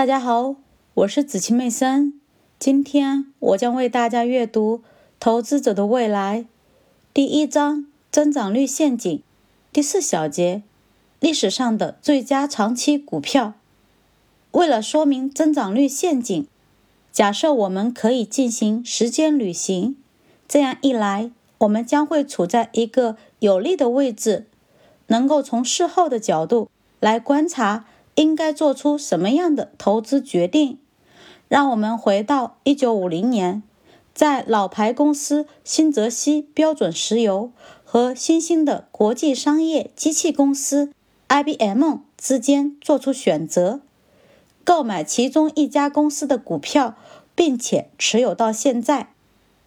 大家好，我是紫晴妹森。今天我将为大家阅读《投资者的未来》第一章“增长率陷阱”第四小节“历史上的最佳长期股票”。为了说明增长率陷阱，假设我们可以进行时间旅行，这样一来，我们将会处在一个有利的位置，能够从事后的角度来观察。应该做出什么样的投资决定？让我们回到一九五零年，在老牌公司新泽西标准石油和新兴的国际商业机器公司 IBM 之间做出选择，购买其中一家公司的股票，并且持有到现在。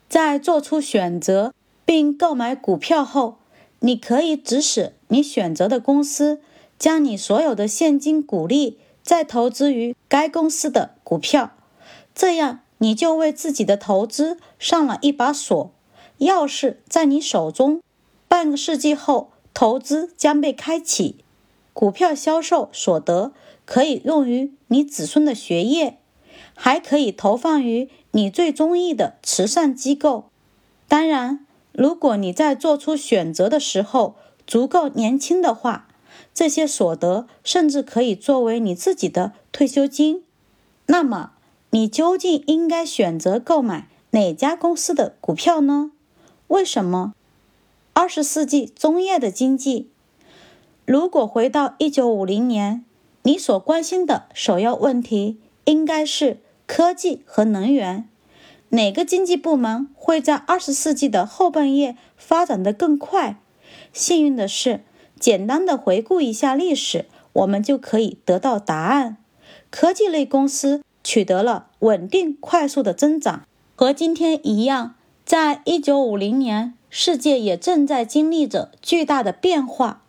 在做出选择并购买股票后，你可以指使你选择的公司。将你所有的现金股利再投资于该公司的股票，这样你就为自己的投资上了一把锁，钥匙在你手中。半个世纪后，投资将被开启，股票销售所得可以用于你子孙的学业，还可以投放于你最中意的慈善机构。当然，如果你在做出选择的时候足够年轻的话。这些所得甚至可以作为你自己的退休金。那么，你究竟应该选择购买哪家公司的股票呢？为什么？二十世纪中叶的经济，如果回到一九五零年，你所关心的首要问题应该是科技和能源。哪个经济部门会在二十世纪的后半叶发展得更快？幸运的是。简单的回顾一下历史，我们就可以得到答案。科技类公司取得了稳定快速的增长，和今天一样。在一九五零年，世界也正在经历着巨大的变化。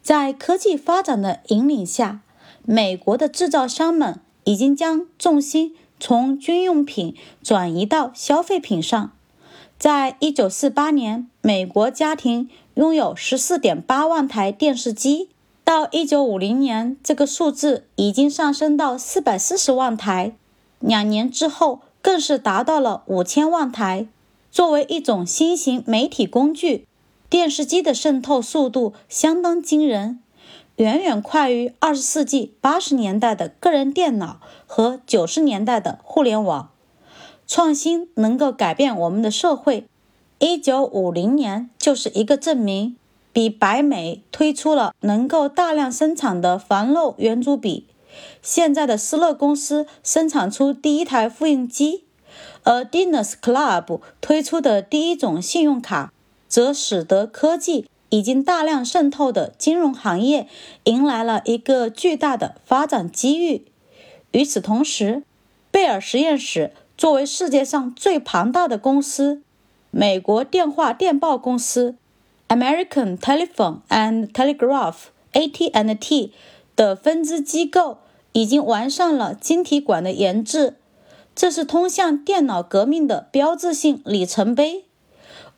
在科技发展的引领下，美国的制造商们已经将重心从军用品转移到消费品上。在一九四八年，美国家庭拥有十四点八万台电视机。到一九五零年，这个数字已经上升到四百四十万台。两年之后，更是达到了五千万台。作为一种新型媒体工具，电视机的渗透速度相当惊人，远远快于二十世纪八十年代的个人电脑和九十年代的互联网。创新能够改变我们的社会。一九五零年就是一个证明。比百美推出了能够大量生产的防漏圆珠笔，现在的施乐公司生产出第一台复印机，而 Diners Club 推出的第一种信用卡，则使得科技已经大量渗透的金融行业迎来了一个巨大的发展机遇。与此同时，贝尔实验室。作为世界上最庞大的公司，美国电话电报公司 American Telephone and Telegraph（AT&T） 的分支机构已经完善了晶体管的研制，这是通向电脑革命的标志性里程碑。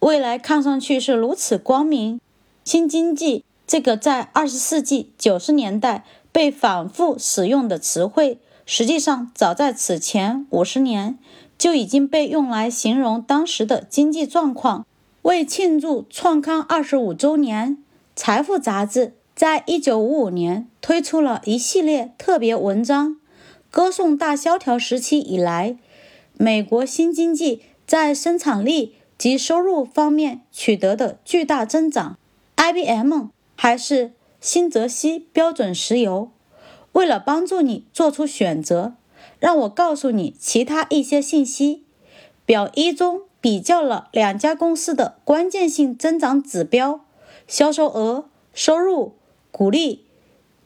未来看上去是如此光明。新经济这个在二十世纪九十年代被反复使用的词汇。实际上，早在此前五十年就已经被用来形容当时的经济状况。为庆祝创刊二十五周年，《财富》杂志在一九五五年推出了一系列特别文章，歌颂大萧条时期以来美国新经济在生产力及收入方面取得的巨大增长。IBM 还是新泽西标准石油。为了帮助你做出选择，让我告诉你其他一些信息。表一中比较了两家公司的关键性增长指标：销售额、收入、股利、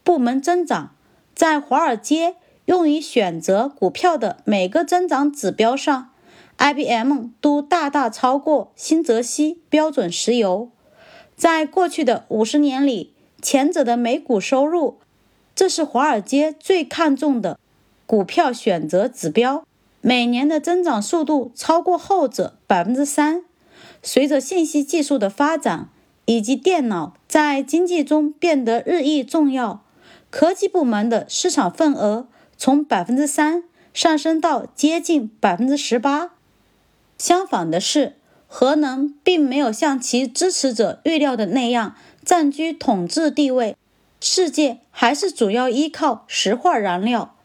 部门增长。在华尔街用于选择股票的每个增长指标上，IBM 都大大超过新泽西标准石油。在过去的五十年里，前者的每股收入。这是华尔街最看重的股票选择指标，每年的增长速度超过后者百分之三。随着信息技术的发展以及电脑在经济中变得日益重要，科技部门的市场份额从百分之三上升到接近百分之十八。相反的是，核能并没有像其支持者预料的那样占据统治地位，世界还是主要依靠石化燃料。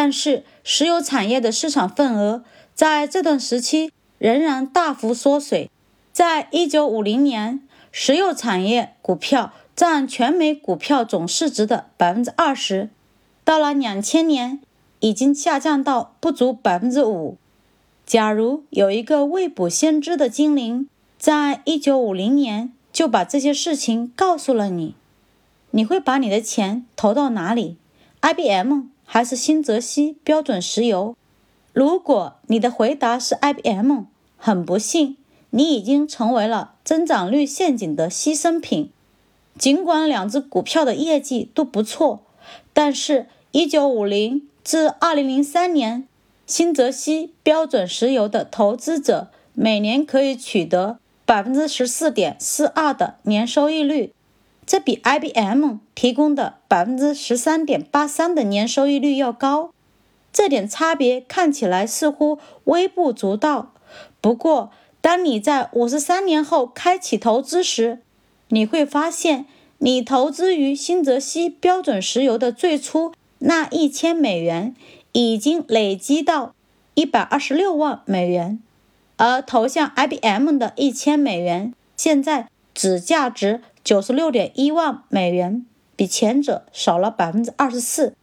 但是，石油产业的市场份额在这段时期仍然大幅缩水。在一九五零年，石油产业股票占全美股票总市值的百分之二十，到了两千年，已经下降到不足百分之五。假如有一个未卜先知的精灵，在一九五零年就把这些事情告诉了你，你会把你的钱投到哪里？IBM 还是新泽西标准石油？如果你的回答是 IBM，很不幸，你已经成为了增长率陷阱的牺牲品。尽管两只股票的业绩都不错，但是一九五零至二零零三年。新泽西标准石油的投资者每年可以取得百分之十四点四二的年收益率，这比 IBM 提供的百分之十三点八三的年收益率要高。这点差别看起来似乎微不足道，不过当你在五十三年后开启投资时，你会发现，你投资于新泽西标准石油的最初那一千美元。已经累积到一百二十六万美元，而投向 IBM 的一千美元现在只价值九十六点一万美元，比前者少了百分之二十四。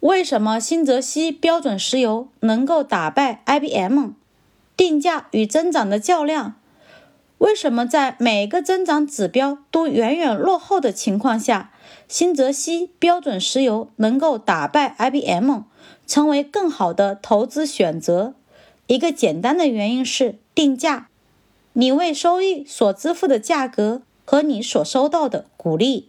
为什么新泽西标准石油能够打败 IBM？定价与增长的较量。为什么在每个增长指标都远远落后的情况下，新泽西标准石油能够打败 IBM？成为更好的投资选择，一个简单的原因是定价，你为收益所支付的价格和你所收到的鼓励。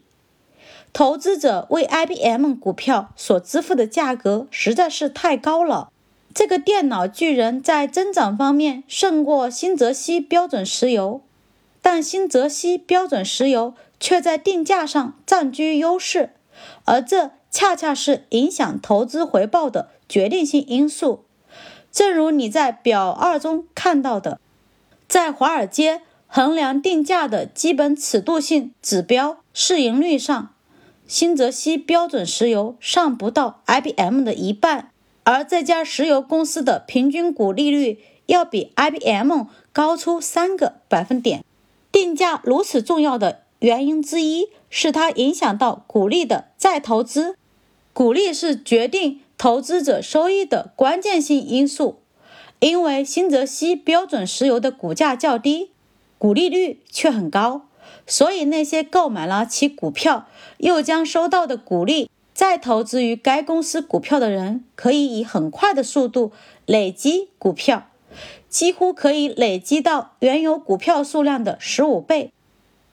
投资者为 IBM 股票所支付的价格实在是太高了。这个电脑巨人在增长方面胜过新泽西标准石油，但新泽西标准石油却在定价上占据优势，而这。恰恰是影响投资回报的决定性因素。正如你在表二中看到的，在华尔街衡量定价的基本尺度性指标市盈率上，新泽西标准石油尚不到 IBM 的一半，而这家石油公司的平均股利率要比 IBM 高出三个百分点。定价如此重要的原因之一是它影响到股利的再投资。股利是决定投资者收益的关键性因素，因为新泽西标准石油的股价较低，股利率却很高，所以那些购买了其股票又将收到的股利再投资于该公司股票的人，可以以很快的速度累积股票，几乎可以累积到原有股票数量的十五倍，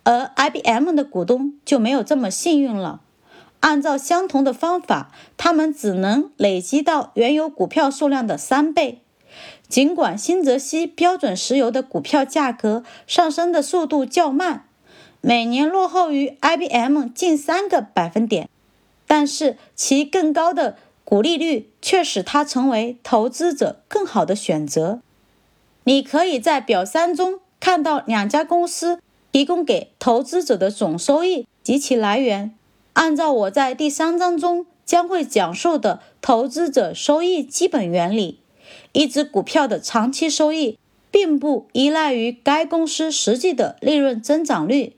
而 IBM 的股东就没有这么幸运了。按照相同的方法，他们只能累积到原有股票数量的三倍。尽管新泽西标准石油的股票价格上升的速度较慢，每年落后于 IBM 近三个百分点，但是其更高的股利率却使它成为投资者更好的选择。你可以在表三中看到两家公司提供给投资者的总收益及其来源。按照我在第三章中将会讲述的投资者收益基本原理，一只股票的长期收益并不依赖于该公司实际的利润增长率，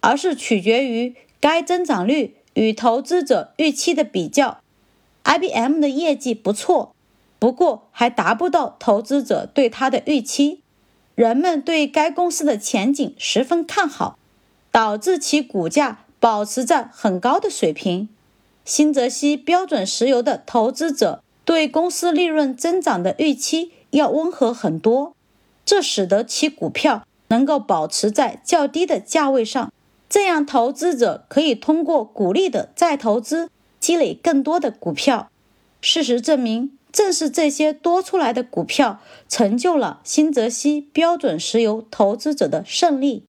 而是取决于该增长率与投资者预期的比较。IBM 的业绩不错，不过还达不到投资者对它的预期。人们对该公司的前景十分看好，导致其股价。保持在很高的水平。新泽西标准石油的投资者对公司利润增长的预期要温和很多，这使得其股票能够保持在较低的价位上。这样，投资者可以通过股利的再投资积累更多的股票。事实证明，正是这些多出来的股票成就了新泽西标准石油投资者的胜利。